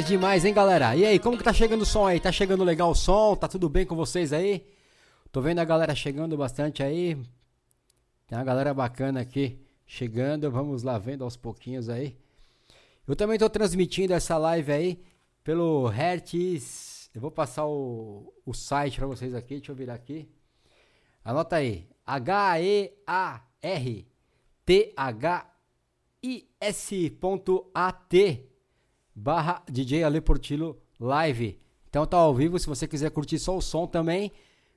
Demais, demais, hein, galera? E aí, como que tá chegando o som aí? Tá chegando legal o som? Tá tudo bem com vocês aí? Tô vendo a galera chegando bastante aí. Tem uma galera bacana aqui chegando. Vamos lá vendo aos pouquinhos aí. Eu também tô transmitindo essa live aí pelo Hertz. Eu vou passar o, o site para vocês aqui. Deixa eu virar aqui. Anota aí. H-E-A-R-T-H-I-S.at barra DJ Ale Portillo Live. Então tá ao vivo, se você quiser curtir só o som também,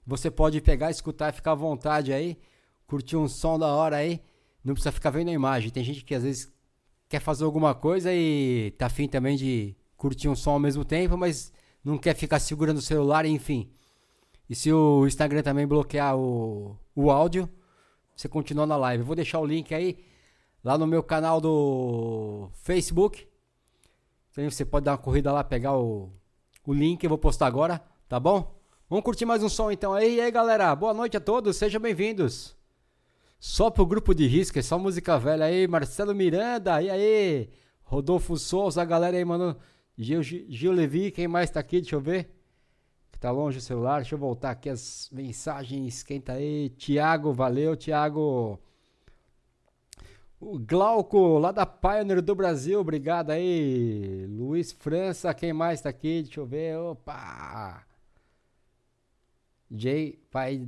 você pode pegar, escutar e ficar à vontade aí, curtir um som da hora aí, não precisa ficar vendo a imagem. Tem gente que às vezes quer fazer alguma coisa e tá afim também de curtir um som ao mesmo tempo, mas não quer ficar segurando o celular, enfim. E se o Instagram também bloquear o, o áudio, você continua na live. Eu vou deixar o link aí lá no meu canal do Facebook você pode dar uma corrida lá, pegar o, o link, eu vou postar agora, tá bom? Vamos curtir mais um som então aí. E aí galera, boa noite a todos, sejam bem-vindos. Só pro grupo de risco, é só música velha aí. Marcelo Miranda, e aí? Rodolfo Souza, a galera aí, mano. Gil, Gil Levi, quem mais tá aqui? Deixa eu ver. Que tá longe o celular, deixa eu voltar aqui as mensagens. Quem tá aí? Tiago, valeu, Tiago. O Glauco, lá da Pioneer do Brasil, obrigado aí. Luiz França, quem mais tá aqui? Deixa eu ver. Opa! Jay, pai.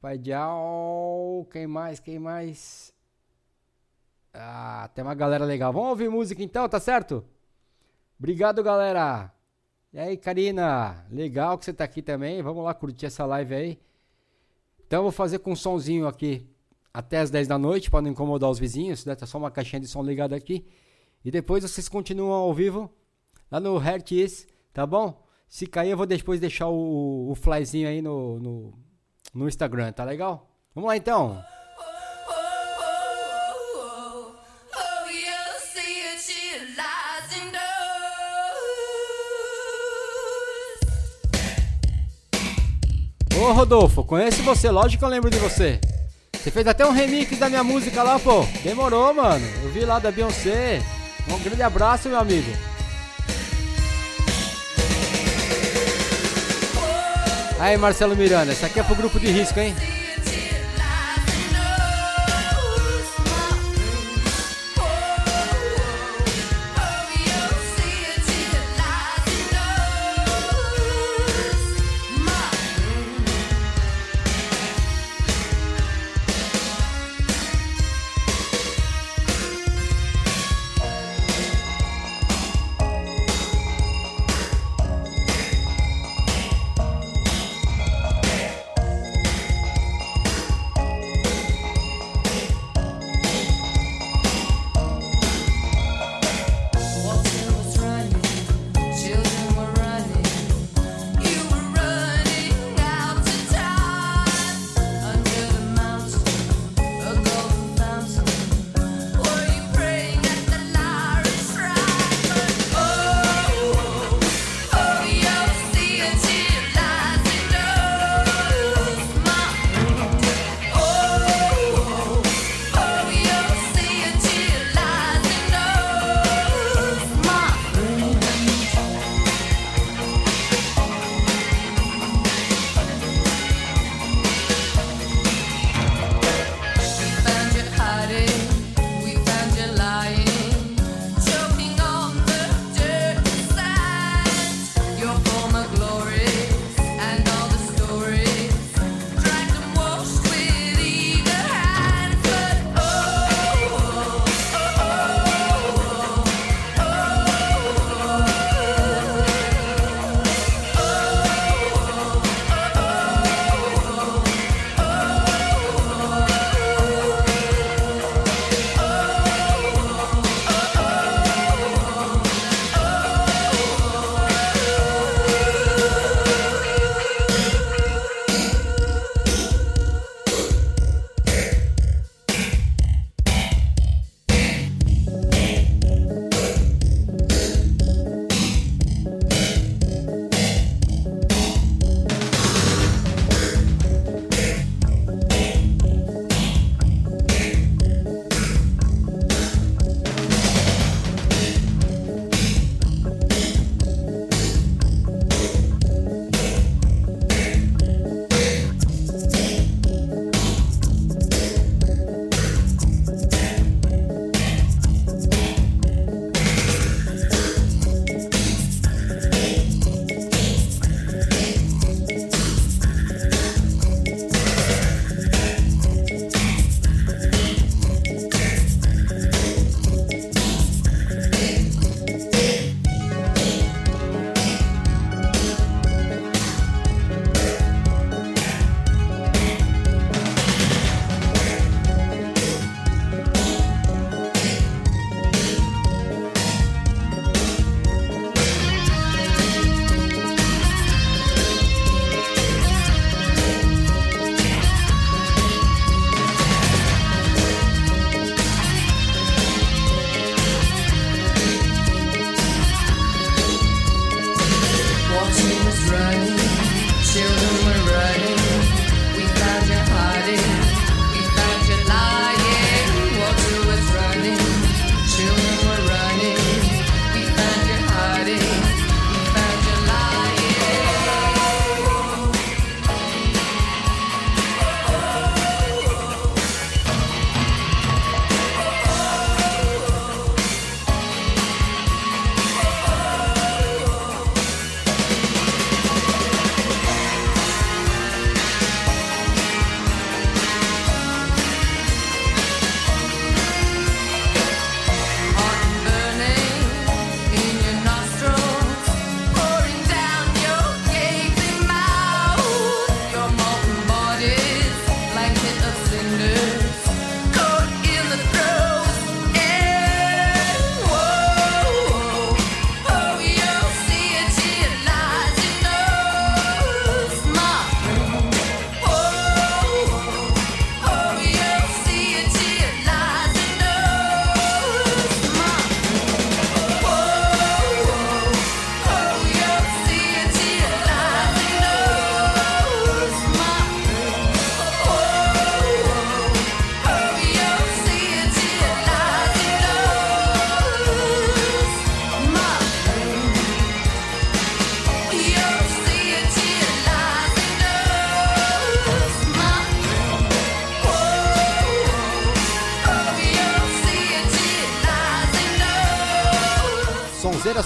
Pai de Al. Quem mais? Quem mais? Ah, tem uma galera legal. Vamos ouvir música então, tá certo? Obrigado, galera. E aí, Karina? Legal que você tá aqui também. Vamos lá curtir essa live aí. Então, eu vou fazer com um sonzinho aqui até as 10 da noite para não incomodar os vizinhos, né? Tá só uma caixinha de som ligada aqui. E depois vocês continuam ao vivo lá no Hertz, tá bom? Se cair, eu vou depois deixar o, o flyzinho aí no, no, no Instagram, tá legal? Vamos lá então! Ô Rodolfo, conheço você, lógico que eu lembro de você. Você fez até um remix da minha música lá, pô. Demorou, mano. Eu vi lá da Beyoncé. Um grande abraço, meu amigo. Aí, Marcelo Miranda, isso aqui é pro grupo de risco, hein?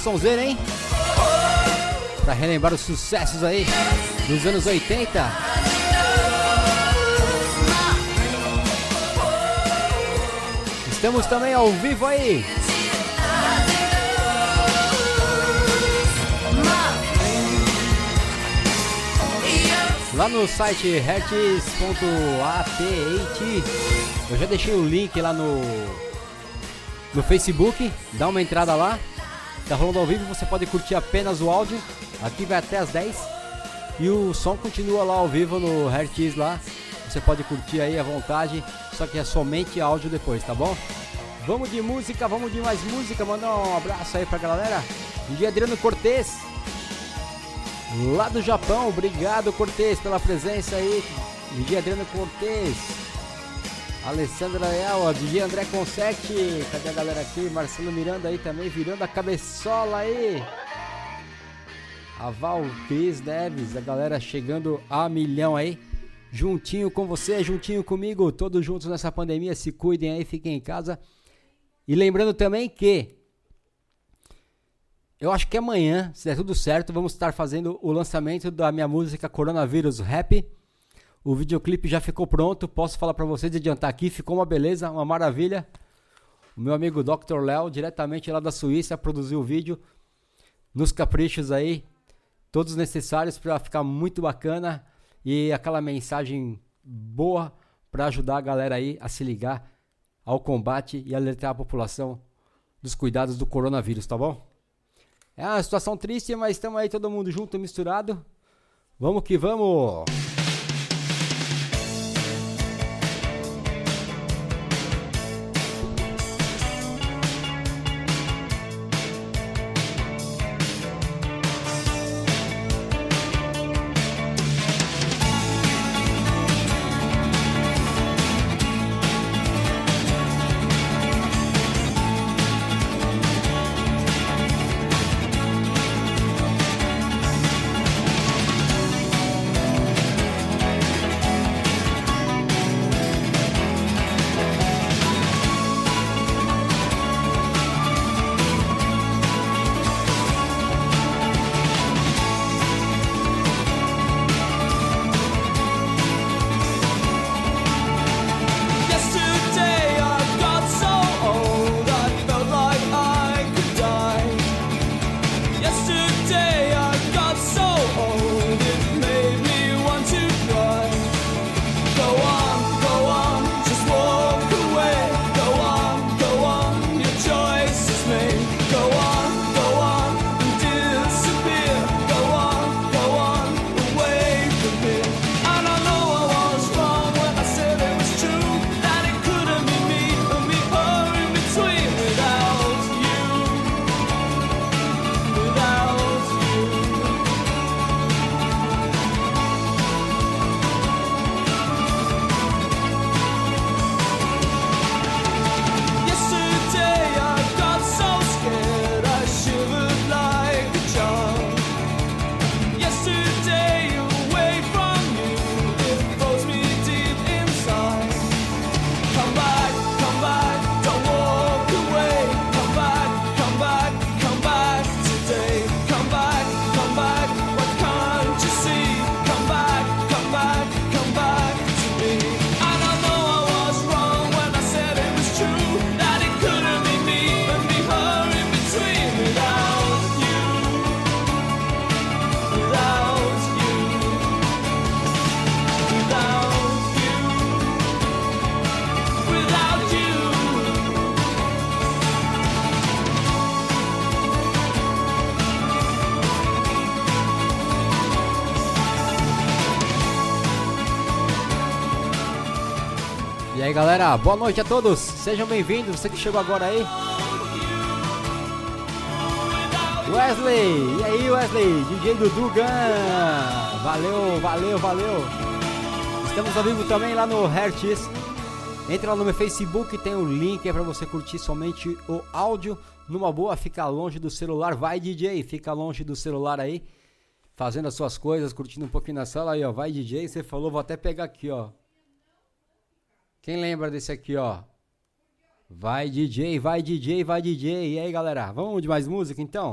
Sonzeira, hein? Pra relembrar os sucessos aí dos anos 80. Estamos também ao vivo aí. Lá no site hertz.at eu já deixei o link lá no no Facebook, dá uma entrada lá. Tá rolando ao vivo, você pode curtir apenas o áudio. Aqui vai até as 10. E o som continua lá ao vivo no Hertz lá. Você pode curtir aí à vontade, só que é somente áudio depois, tá bom? Vamos de música, vamos de mais música. Mandar um abraço aí pra galera. dia Adriano Cortez, lá do Japão. Obrigado, Cortez, pela presença aí. DJ Adriano Cortez. Alessandra Leal, DJ André Consete. Cadê a galera aqui? Marcelo Miranda aí também, virando a cabeçola aí. A Val Cris Neves, a galera chegando a milhão aí. Juntinho com você, juntinho comigo, todos juntos nessa pandemia. Se cuidem aí, fiquem em casa. E lembrando também que eu acho que amanhã, se der tudo certo, vamos estar fazendo o lançamento da minha música Coronavírus Rap. O videoclipe já ficou pronto, posso falar para vocês adiantar aqui, ficou uma beleza, uma maravilha. O meu amigo Dr. Léo, diretamente lá da Suíça, produziu o vídeo nos caprichos aí, todos necessários para ficar muito bacana e aquela mensagem boa para ajudar a galera aí a se ligar ao combate e alertar a população dos cuidados do coronavírus, tá bom? É uma situação triste, mas estamos aí todo mundo junto, misturado. Vamos que vamos! Boa noite a todos, sejam bem-vindos, você que chegou agora aí. Wesley, e aí Wesley, DJ do Dugan, valeu, valeu, valeu. Estamos ao vivo também lá no Hertz. Entra lá no meu Facebook, tem o um link aí pra você curtir somente o áudio. Numa boa, fica longe do celular, vai DJ, fica longe do celular aí. Fazendo as suas coisas, curtindo um pouquinho na sala aí, ó. Vai DJ, você falou, vou até pegar aqui, ó. Quem lembra desse aqui, ó? Vai DJ, vai DJ, vai DJ. E aí, galera, vamos de mais música então?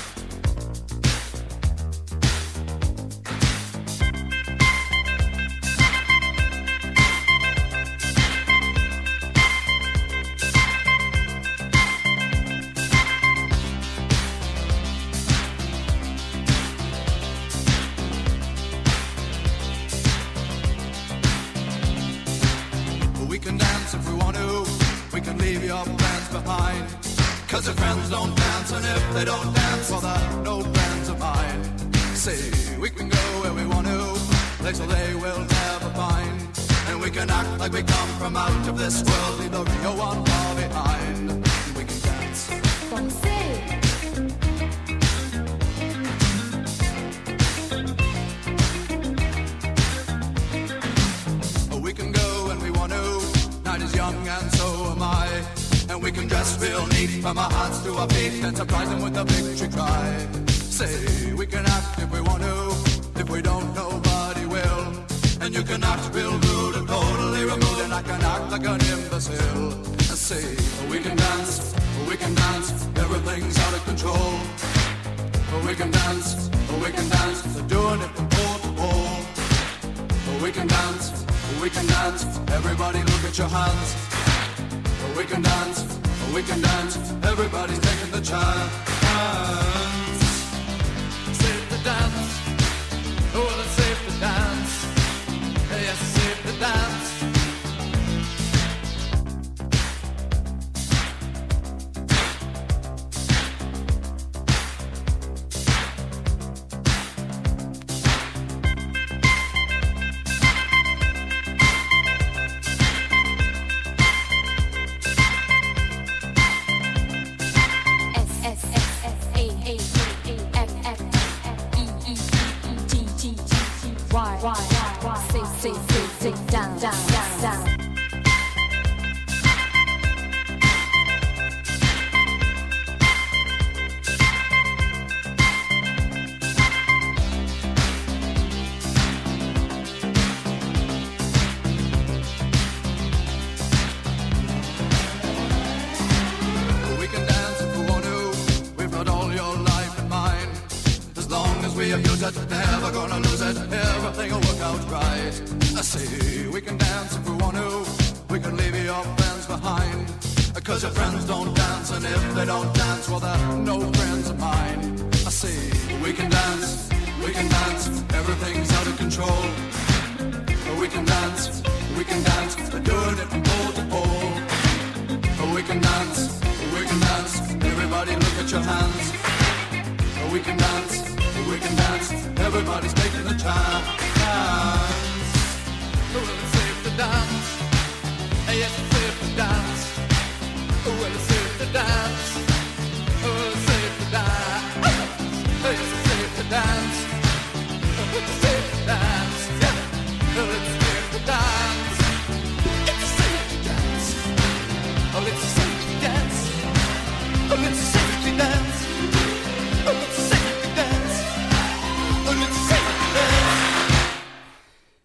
they don't dance for they're no friends of mine. Say we can go where we want to, place where they will never find. And we can act like we come from out of this world. From our hearts to our feet and surprise them with a victory cry. Say, we can act if we want to, if we don't, nobody will. And you can act real rude and totally removed, and I can act like an imbecile. Say, we can dance, we can dance, everything's out of control. We can dance, we can dance, they're doing it from pole to pole. We can dance, we can dance, everybody look at your hands. We can dance we can dance. Everybody's taking the chance. Save the dance. Oh, well, it's safe to dance. Yes, save the dance. we abuse it, never gonna lose it. Everything'll work out right. I see, we can dance if we want to. We can leave your friends behind. Cause your friends don't dance, and if they don't dance, well, they're no friends of mine. I see, we can dance, we can dance, everything's out of control. We can dance, we can dance, we're doing it from pole to pole. We can dance, we can dance, everybody look at your hands. We can dance we can dance. Everybody's taking the chance. Well, it's safe to dance. Yes, it's safe to dance. Well, it's safe to dance. Oh, it's safe to dance.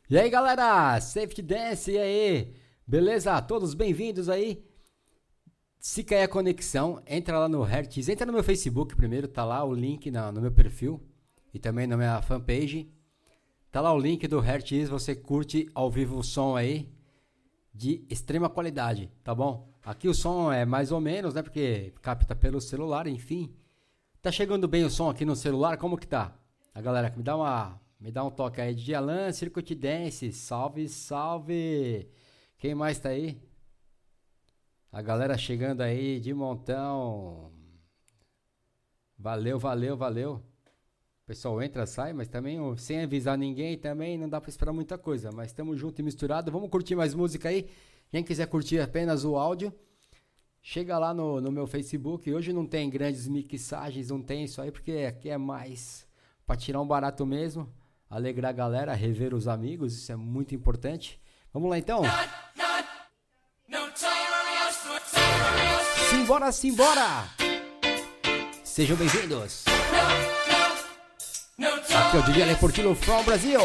E aí galera, Safety Dance, e aí? Beleza? Todos bem-vindos aí? Se cair a conexão, entra lá no Hertz, entra no meu Facebook primeiro, tá lá o link na, no meu perfil e também na minha fanpage. Tá lá o link do Hertz, você curte ao vivo o som aí de extrema qualidade, tá bom? Aqui o som é mais ou menos, né? Porque capta pelo celular, enfim. Tá chegando bem o som aqui no celular? Como que tá? A galera, me dá uma me dá um toque aí de Alan Circuit Dance. Salve, salve. Quem mais tá aí? A galera chegando aí de montão. Valeu, valeu, valeu. Pessoal entra, sai, mas também sem avisar ninguém também não dá para esperar muita coisa. Mas estamos junto e misturado. Vamos curtir mais música aí. Quem quiser curtir apenas o áudio, chega lá no, no meu Facebook. Hoje não tem grandes mixagens, não tem isso aí, porque aqui é mais para tirar um barato mesmo, alegrar a galera, rever os amigos, isso é muito importante. Vamos lá então? Simbora, simbora! Sejam bem-vindos! Aqui é o DJ Leportino from Brasil!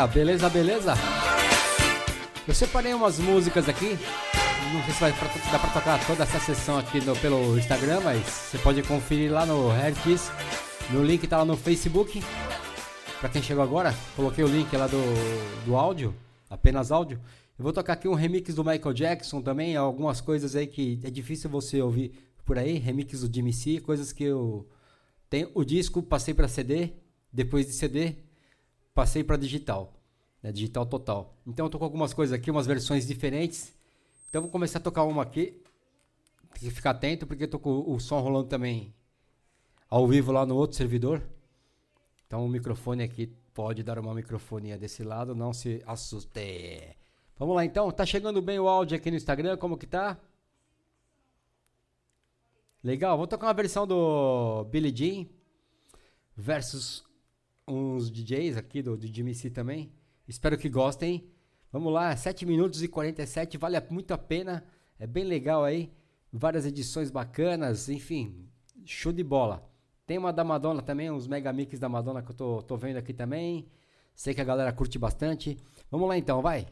Galera, beleza, beleza? Eu separei umas músicas aqui. Não sei se vai dar pra tocar toda essa sessão aqui no, pelo Instagram, mas você pode conferir lá no Hertz. Meu link tá lá no Facebook. Pra quem chegou agora, coloquei o link lá do, do áudio, apenas áudio. Eu vou tocar aqui um remix do Michael Jackson também, algumas coisas aí que é difícil você ouvir por aí, remix do Jimmy C, coisas que eu tenho o disco, passei para CD, depois de CD, passei para digital, né, digital total. Então eu tô com algumas coisas aqui, umas versões diferentes Então vou começar a tocar uma aqui. Tem que ficar atento porque eu tô com o som rolando também ao vivo lá no outro servidor. Então o microfone aqui pode dar uma microfonia desse lado, não se assuste. Vamos lá então, tá chegando bem o áudio aqui no Instagram, como que tá? Legal, vou tocar uma versão do Billy Jean versus uns DJs aqui do, do C também. Espero que gostem. Vamos lá, 7 minutos e 47, vale muito a pena. É bem legal aí. Várias edições bacanas, enfim, show de bola. Tem uma da Madonna também, uns mega mix da Madonna que eu tô, tô vendo aqui também. Sei que a galera curte bastante. Vamos lá então, vai.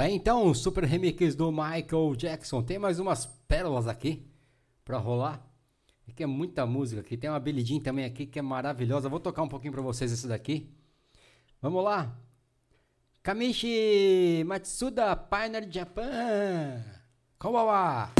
Tá então super remix do Michael Jackson. Tem mais umas pérolas aqui pra rolar. Aqui é muita música aqui. Tem uma Billie Jean também aqui que é maravilhosa. Vou tocar um pouquinho pra vocês esse daqui. Vamos lá. Kamishi Matsuda Pioneer Japan. Konbawa.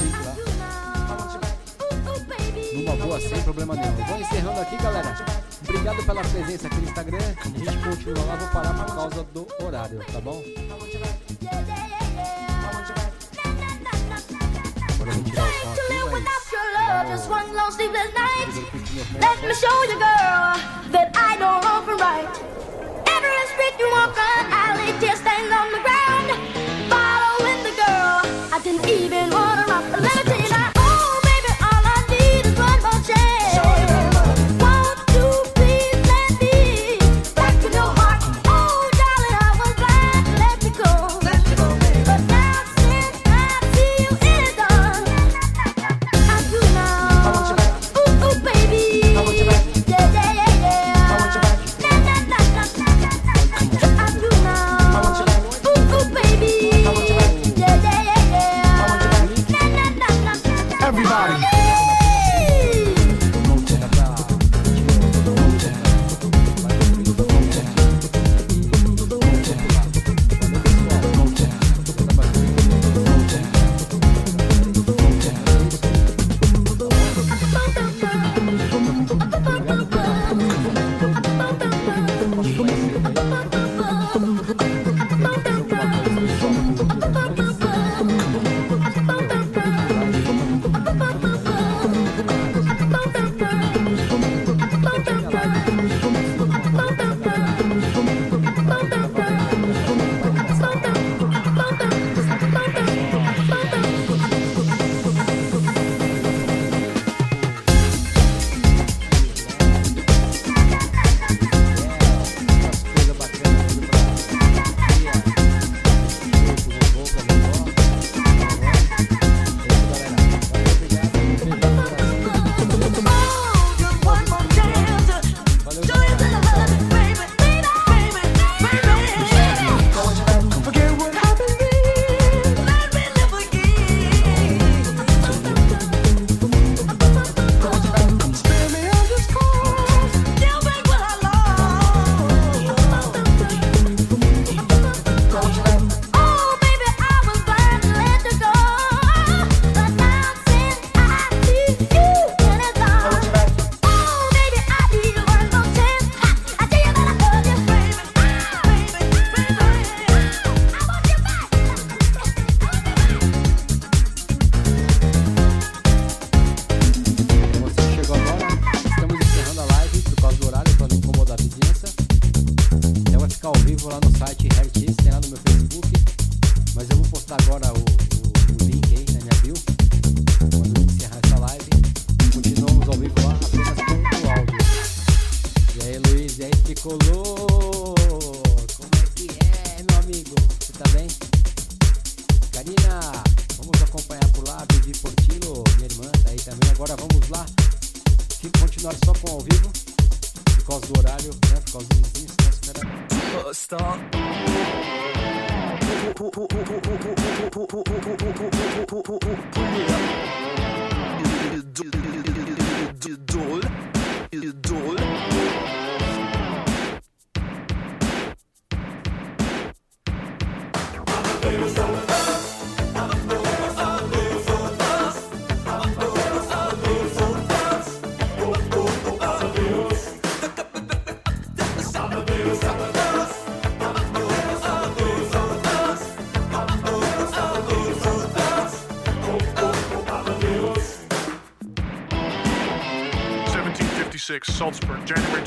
bonito lá. Numa boa, sem problema nenhum. Vou encerrando aqui, galera. Obrigado pela presença aqui no Instagram. A gente continua lá, vou parar por causa do horário, tá bom? Agora vou tirar Let me show you, girl, that I don't often right. Every street you walk on, I lay just stand on the ground. Following the girl, I didn't even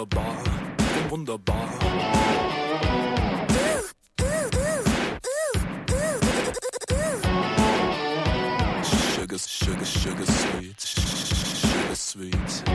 wunderbar, wunderbar. Sugar, sugar, sugar sweet, sugar sweet.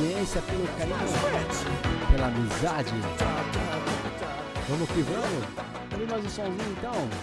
Audiência, pelo carinho, pela amizade. Vamos que vamos. Vamos mais um somzinho então.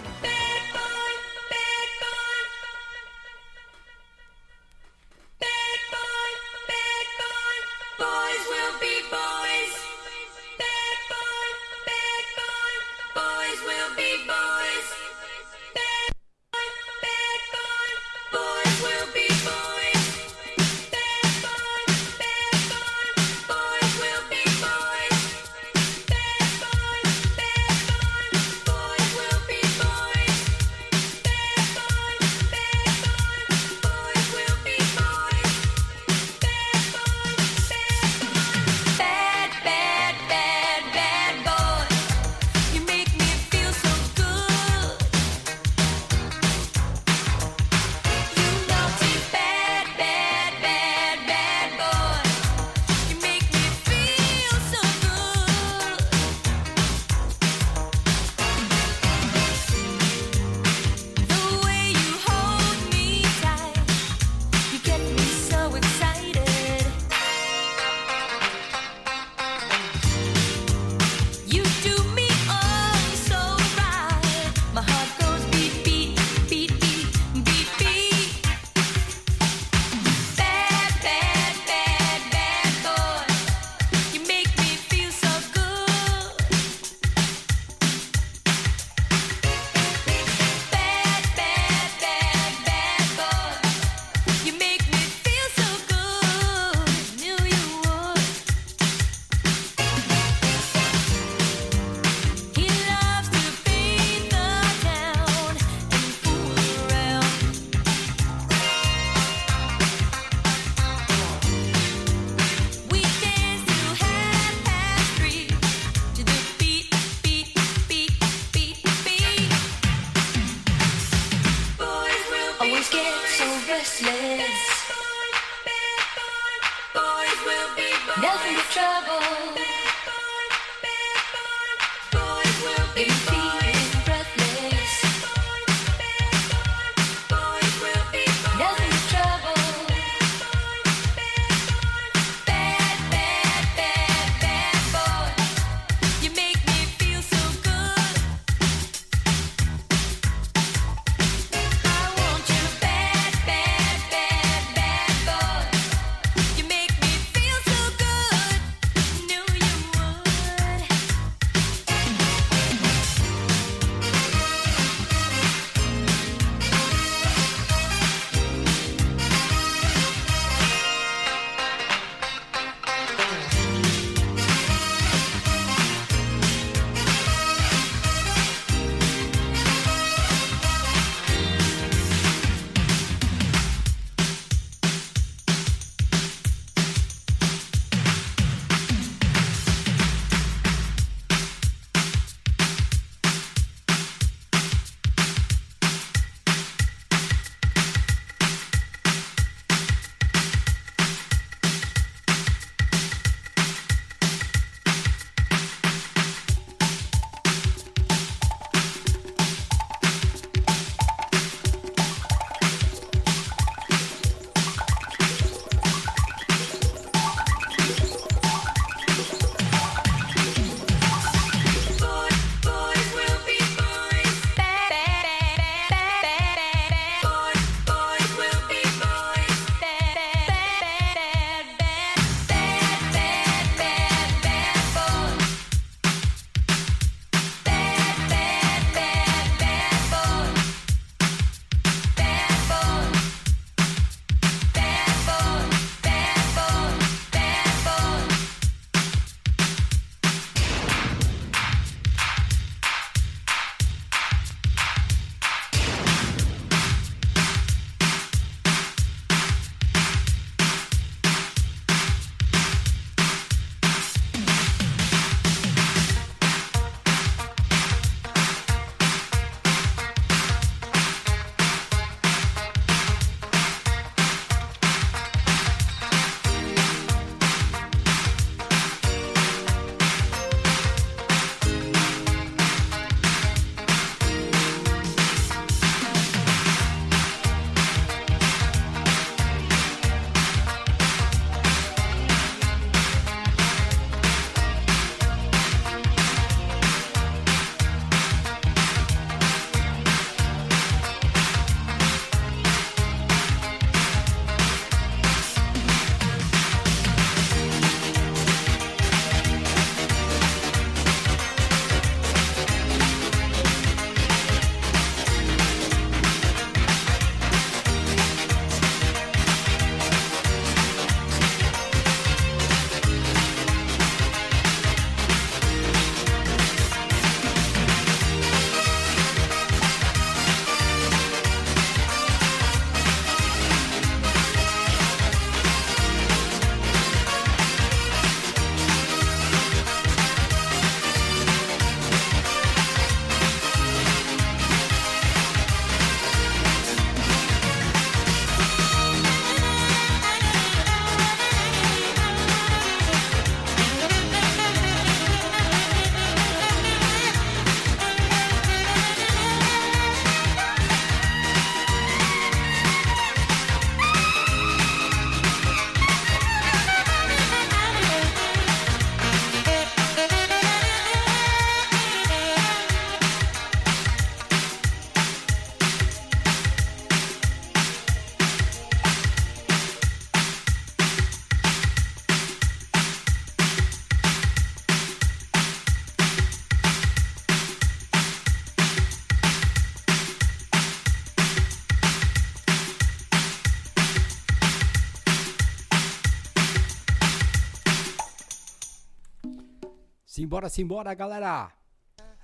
Simbora, simbora, galera!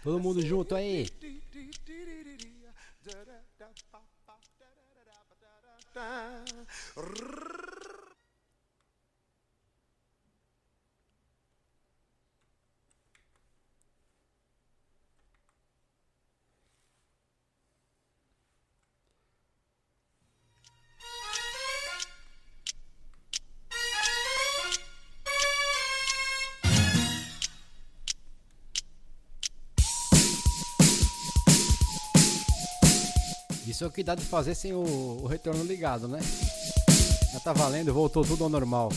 Todo mundo junto aí! O que dá de fazer sem o, o retorno ligado, né? Já tá valendo, voltou tudo ao normal.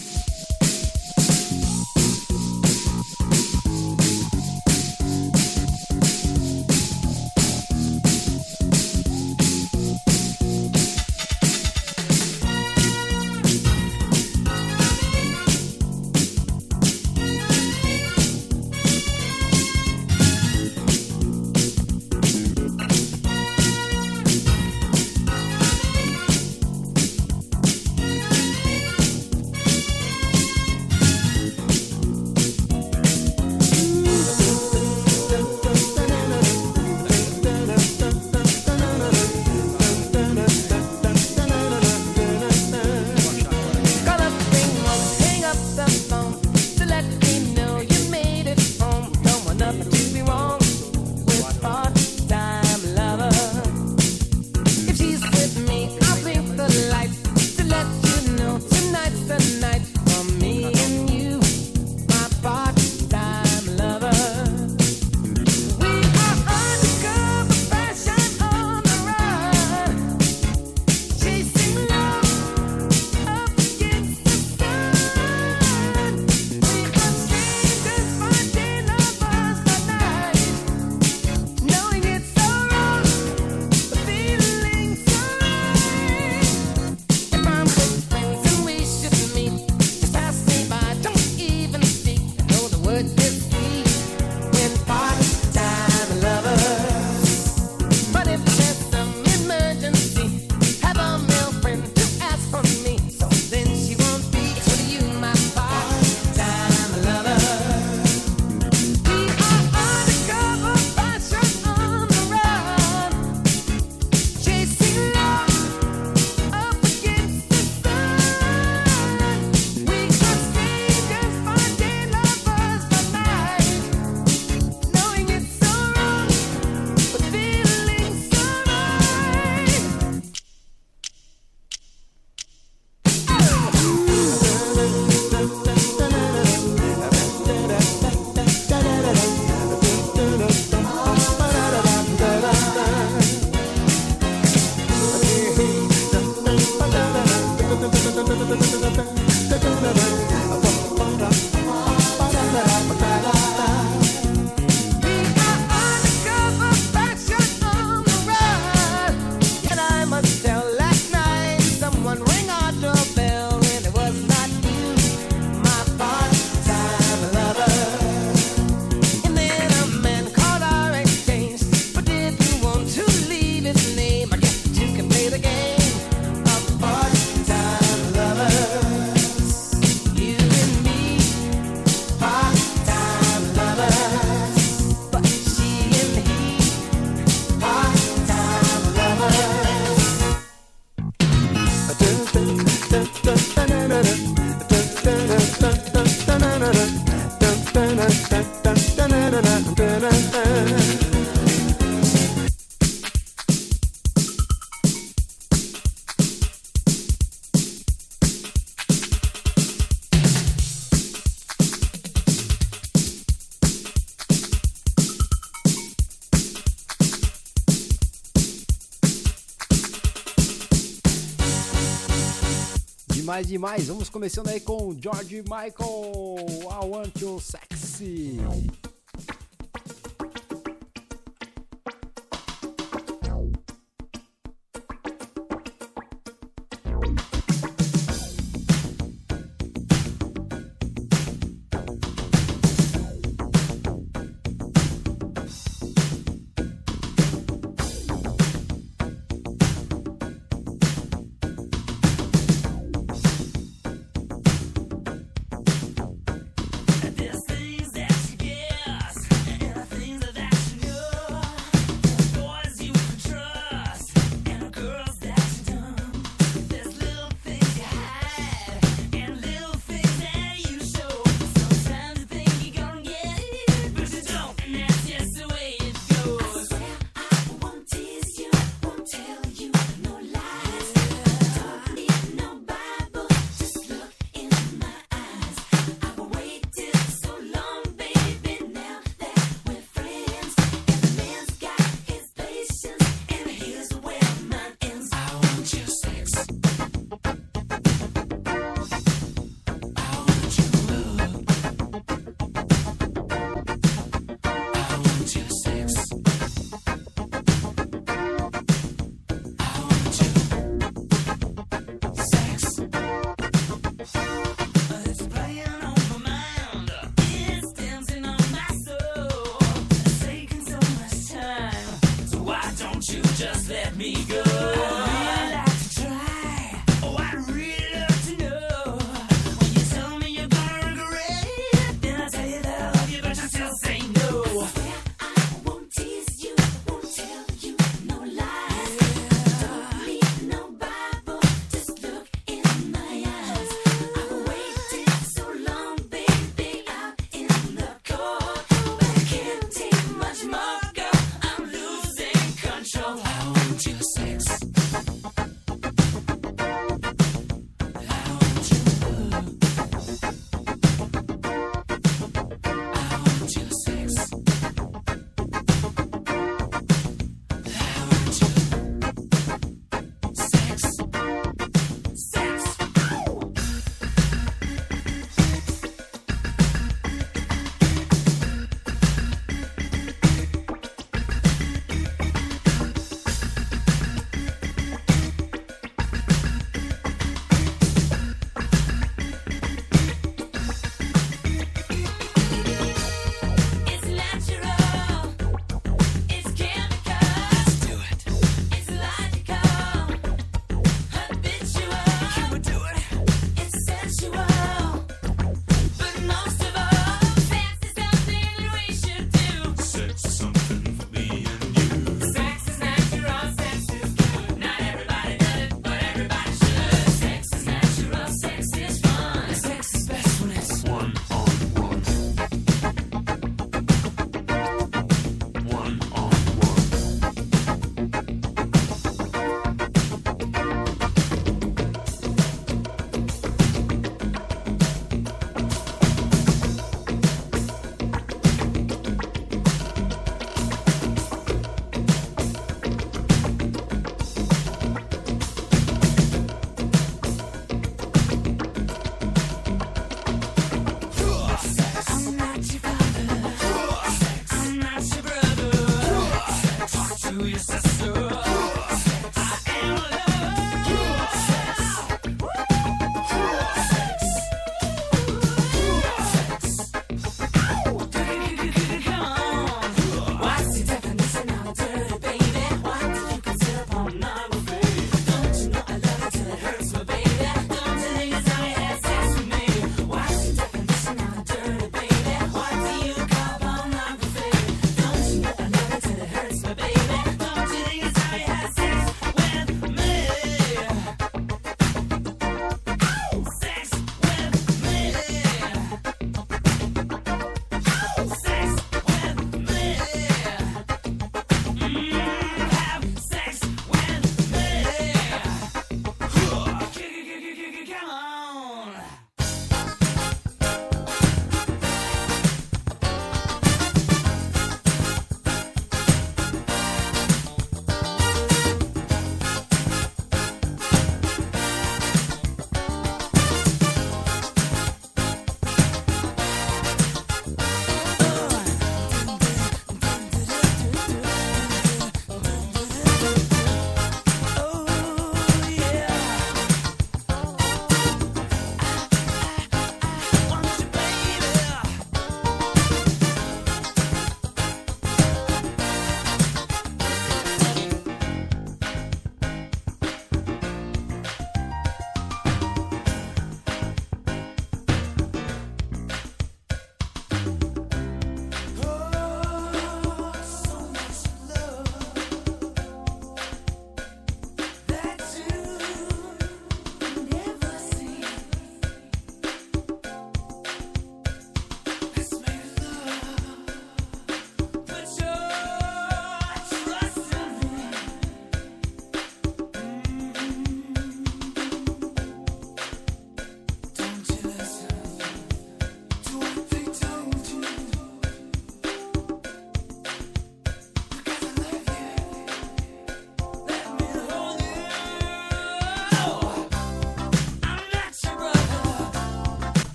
Demais, demais. Vamos começando aí com George Michael, I Want You Sexy.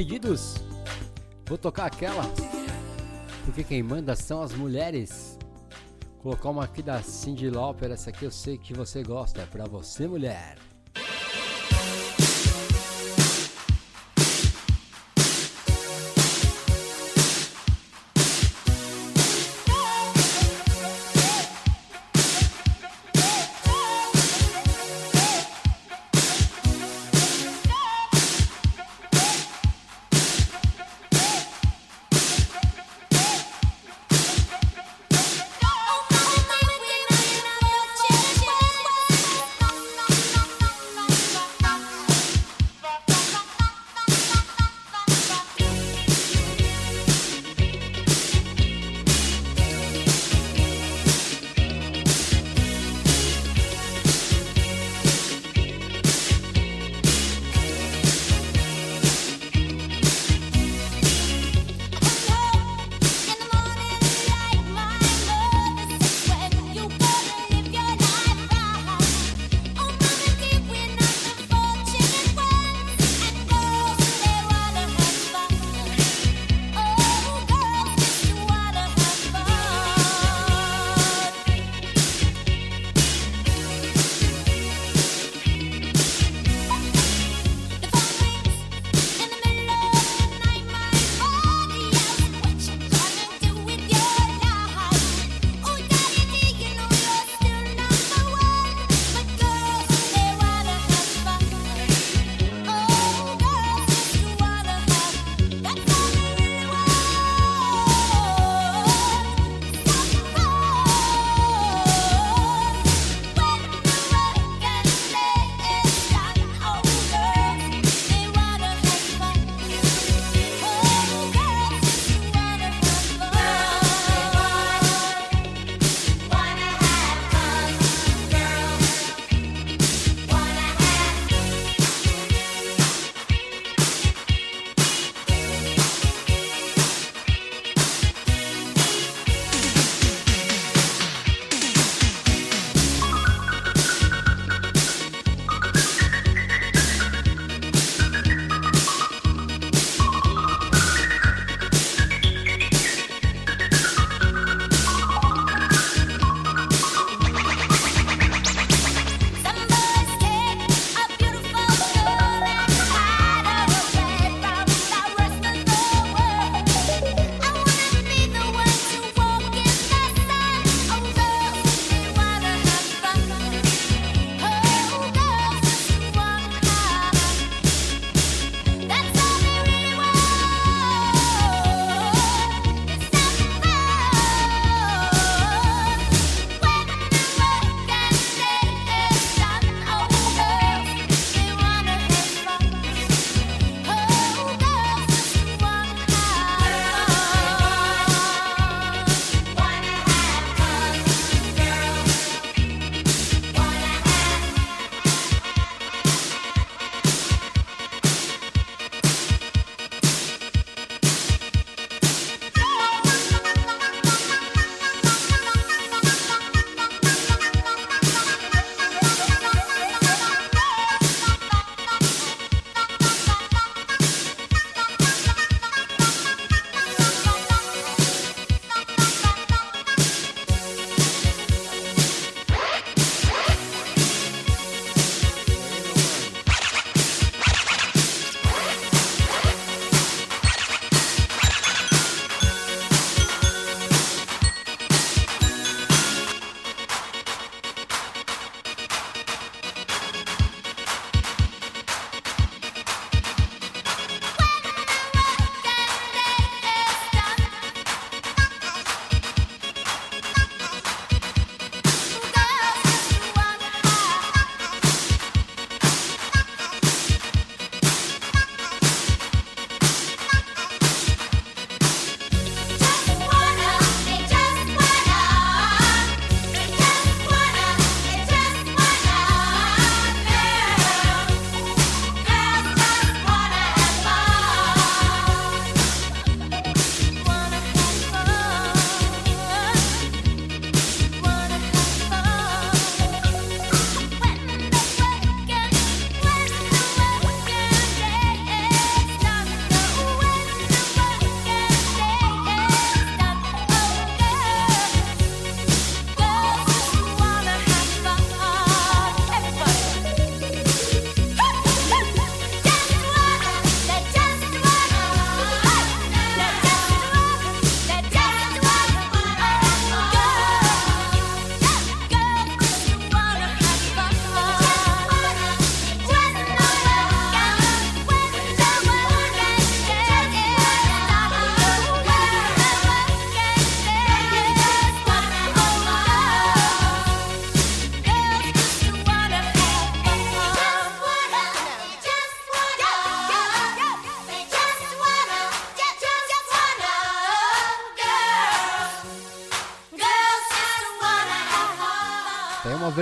Pedidos, vou tocar aquela. Porque quem manda são as mulheres. Colocar uma aqui da Cindy Lauper, essa aqui eu sei que você gosta, é pra você mulher.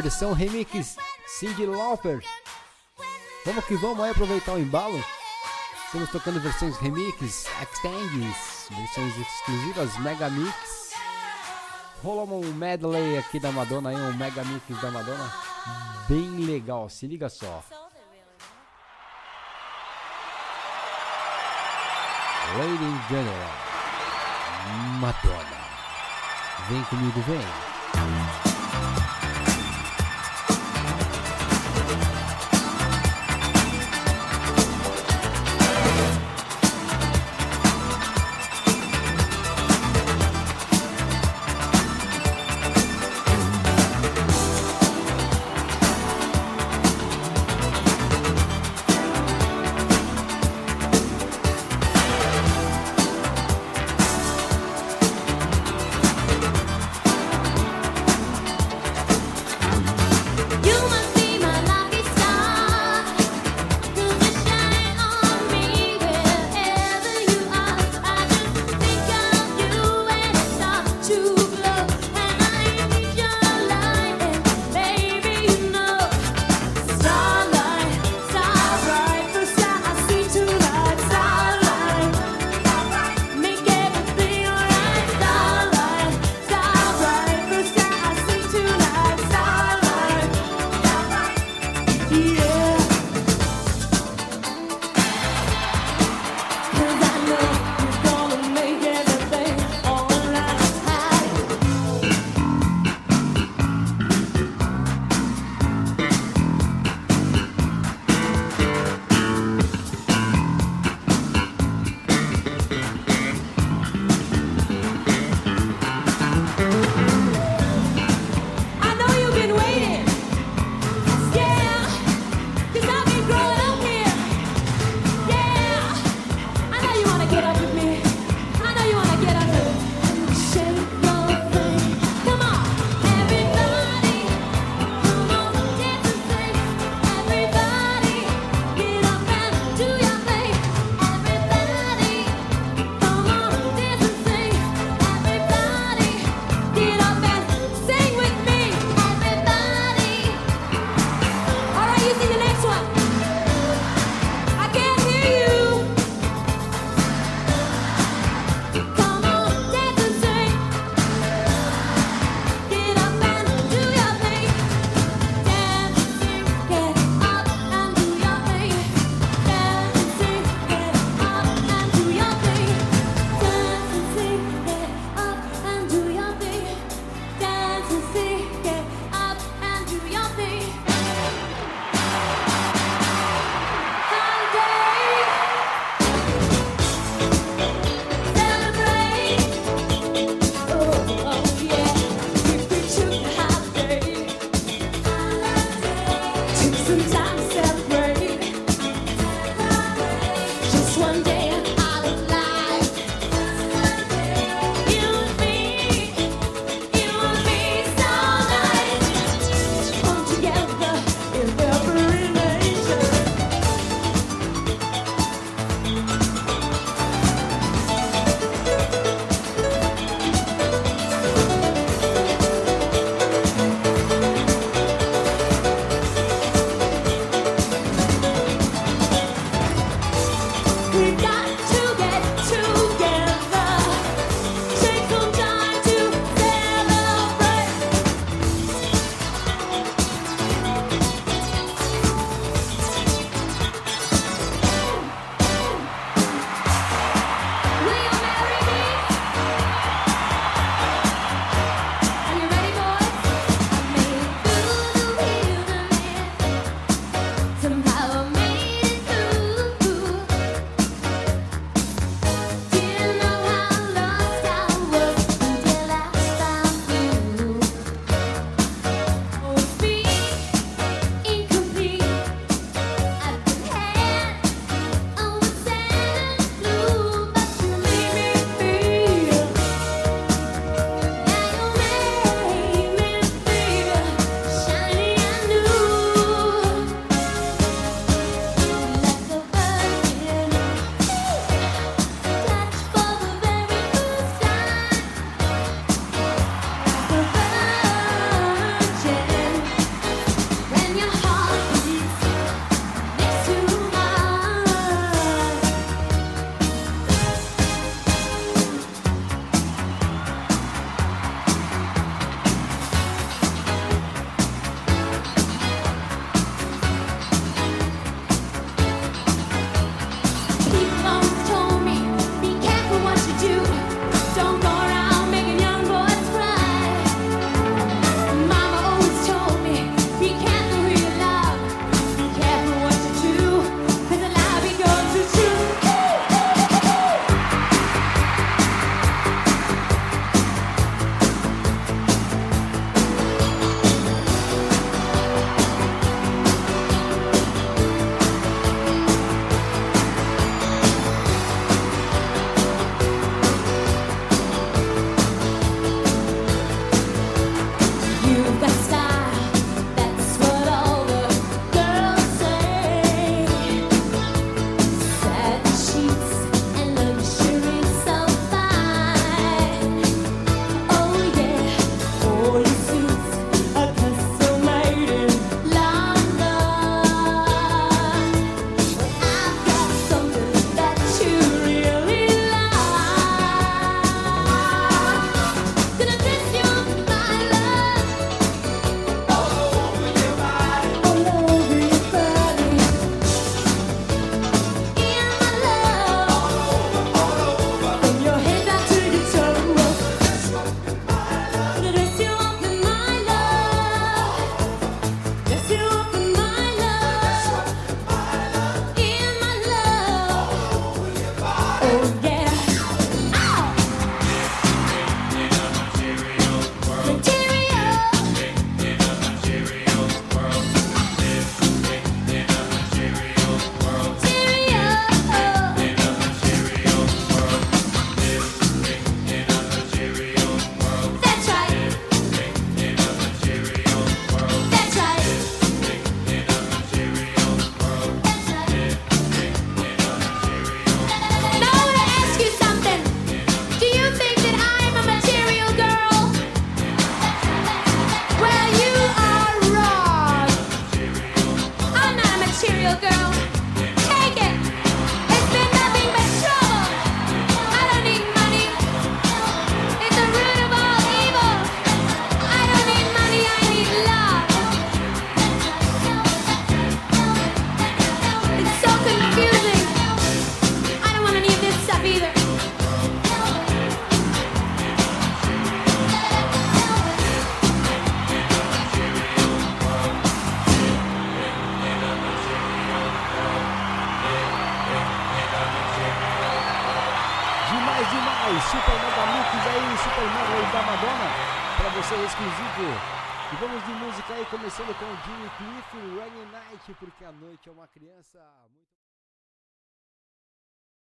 Versão remix Cindy Lauper. Vamos que vamos aí aproveitar o embalo. Estamos tocando versões remix, extends, versões exclusivas, mega mix. Rolou um medley aqui da Madonna aí, um mega mix da Madonna. Bem legal, se liga só. Lady and General, Madonna. Vem comigo, vem.